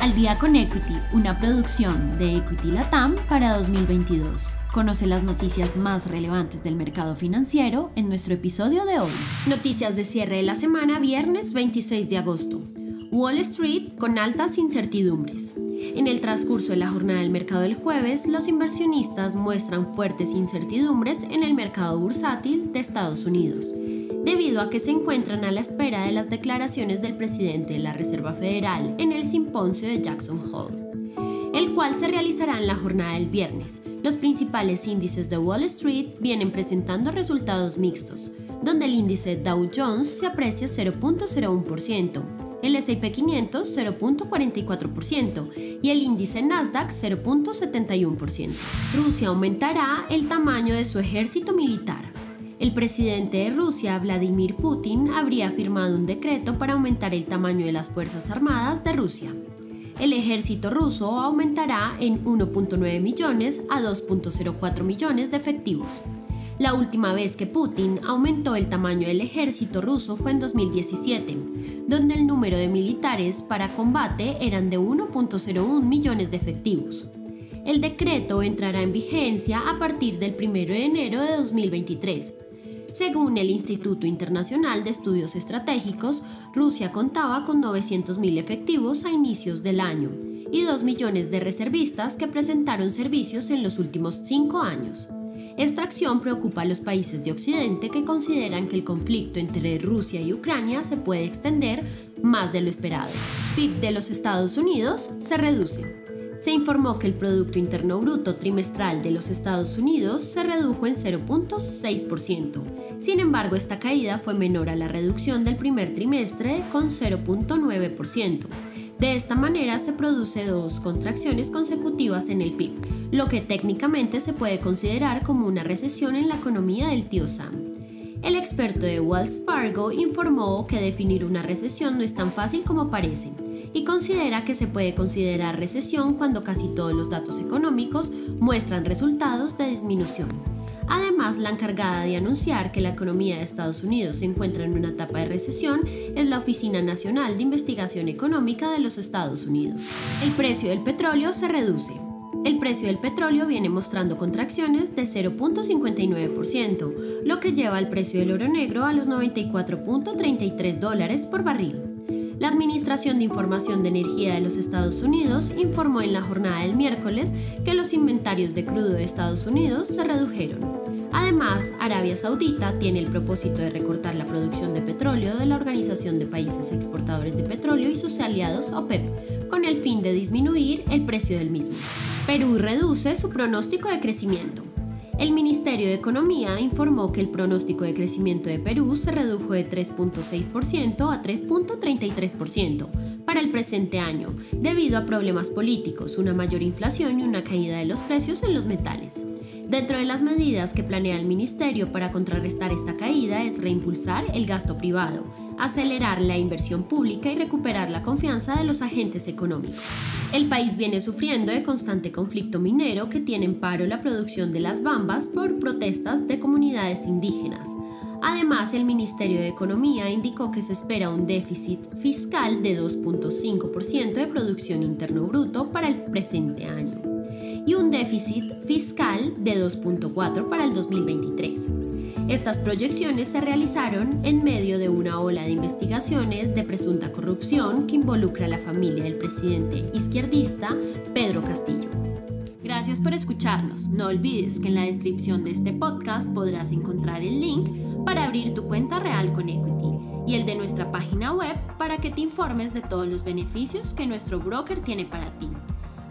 Al día con Equity, una producción de Equity Latam para 2022. Conoce las noticias más relevantes del mercado financiero en nuestro episodio de hoy. Noticias de cierre de la semana, viernes 26 de agosto. Wall Street con altas incertidumbres. En el transcurso de la jornada del mercado del jueves, los inversionistas muestran fuertes incertidumbres en el mercado bursátil de Estados Unidos, debido a que se encuentran a la espera de las declaraciones del presidente de la Reserva Federal en el simposio de Jackson Hole, el cual se realizará en la jornada del viernes. Los principales índices de Wall Street vienen presentando resultados mixtos, donde el índice Dow Jones se aprecia 0.01%, el S&P 500 0.44% y el índice Nasdaq 0.71%. Rusia aumentará el tamaño de su ejército militar. El presidente de Rusia, Vladimir Putin, habría firmado un decreto para aumentar el tamaño de las Fuerzas Armadas de Rusia. El ejército ruso aumentará en 1.9 millones a 2.04 millones de efectivos. La última vez que Putin aumentó el tamaño del ejército ruso fue en 2017, donde el número de militares para combate eran de 1.01 millones de efectivos. El decreto entrará en vigencia a partir del 1 de enero de 2023. Según el Instituto Internacional de Estudios Estratégicos, Rusia contaba con 900.000 efectivos a inicios del año y 2 millones de reservistas que presentaron servicios en los últimos cinco años. Esta acción preocupa a los países de Occidente que consideran que el conflicto entre Rusia y Ucrania se puede extender más de lo esperado. PIB de los Estados Unidos se reduce. Se informó que el Producto Interno Bruto trimestral de los Estados Unidos se redujo en 0.6%. Sin embargo, esta caída fue menor a la reducción del primer trimestre con 0.9%. De esta manera se produce dos contracciones consecutivas en el PIB, lo que técnicamente se puede considerar como una recesión en la economía del tío Sam. El experto de Wells Fargo informó que definir una recesión no es tan fácil como parece y considera que se puede considerar recesión cuando casi todos los datos económicos muestran resultados de disminución. Además, la encargada de anunciar que la economía de Estados Unidos se encuentra en una etapa de recesión es la Oficina Nacional de Investigación Económica de los Estados Unidos. El precio del petróleo se reduce. El precio del petróleo viene mostrando contracciones de 0.59%, lo que lleva el precio del oro negro a los 94.33 dólares por barril. La Administración de Información de Energía de los Estados Unidos informó en la jornada del miércoles que los inventarios de crudo de Estados Unidos se redujeron. Además, Arabia Saudita tiene el propósito de recortar la producción de petróleo de la Organización de Países Exportadores de Petróleo y sus aliados OPEP, con el fin de disminuir el precio del mismo. Perú reduce su pronóstico de crecimiento. El Ministerio de Economía informó que el pronóstico de crecimiento de Perú se redujo de 3.6% a 3.33% para el presente año, debido a problemas políticos, una mayor inflación y una caída de los precios en los metales. Dentro de las medidas que planea el Ministerio para contrarrestar esta caída es reimpulsar el gasto privado, acelerar la inversión pública y recuperar la confianza de los agentes económicos. El país viene sufriendo de constante conflicto minero que tiene en paro la producción de las bambas por protestas de comunidades indígenas. Además, el Ministerio de Economía indicó que se espera un déficit fiscal de 2.5% de Producción Interno Bruto para el presente año y un déficit fiscal de 2.4% para el 2023. Estas proyecciones se realizaron en medio de una ola de investigaciones de presunta corrupción que involucra a la familia del presidente izquierdista Pedro Castillo. Gracias por escucharnos. No olvides que en la descripción de este podcast podrás encontrar el link para abrir tu cuenta real con Equity y el de nuestra página web para que te informes de todos los beneficios que nuestro broker tiene para ti.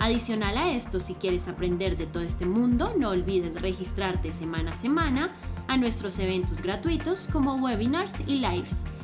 Adicional a esto, si quieres aprender de todo este mundo, no olvides registrarte semana a semana a nuestros eventos gratuitos como webinars y lives.